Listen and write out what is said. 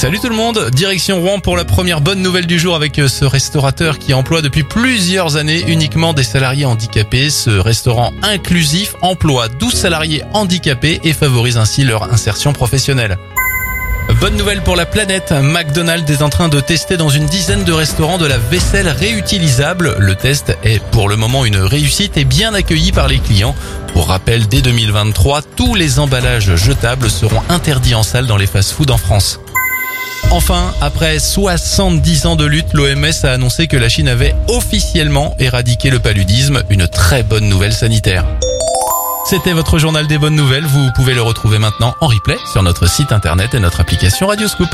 Salut tout le monde, direction Rouen pour la première bonne nouvelle du jour avec euh, ce restaurateur qui emploie depuis plusieurs années uniquement des salariés handicapés. Ce restaurant inclusif emploie 12 salariés handicapés et favorise ainsi leur insertion professionnelle. Bonne nouvelle pour la planète, McDonald's est en train de tester dans une dizaine de restaurants de la vaisselle réutilisable. Le test est pour le moment une réussite et bien accueilli par les clients. Pour rappel, dès 2023, tous les emballages jetables seront interdits en salle dans les fast-foods en France. Enfin, après 70 ans de lutte, l'OMS a annoncé que la Chine avait officiellement éradiqué le paludisme, une très bonne nouvelle sanitaire. C'était votre journal des bonnes nouvelles, vous pouvez le retrouver maintenant en replay sur notre site internet et notre application Radioscoop.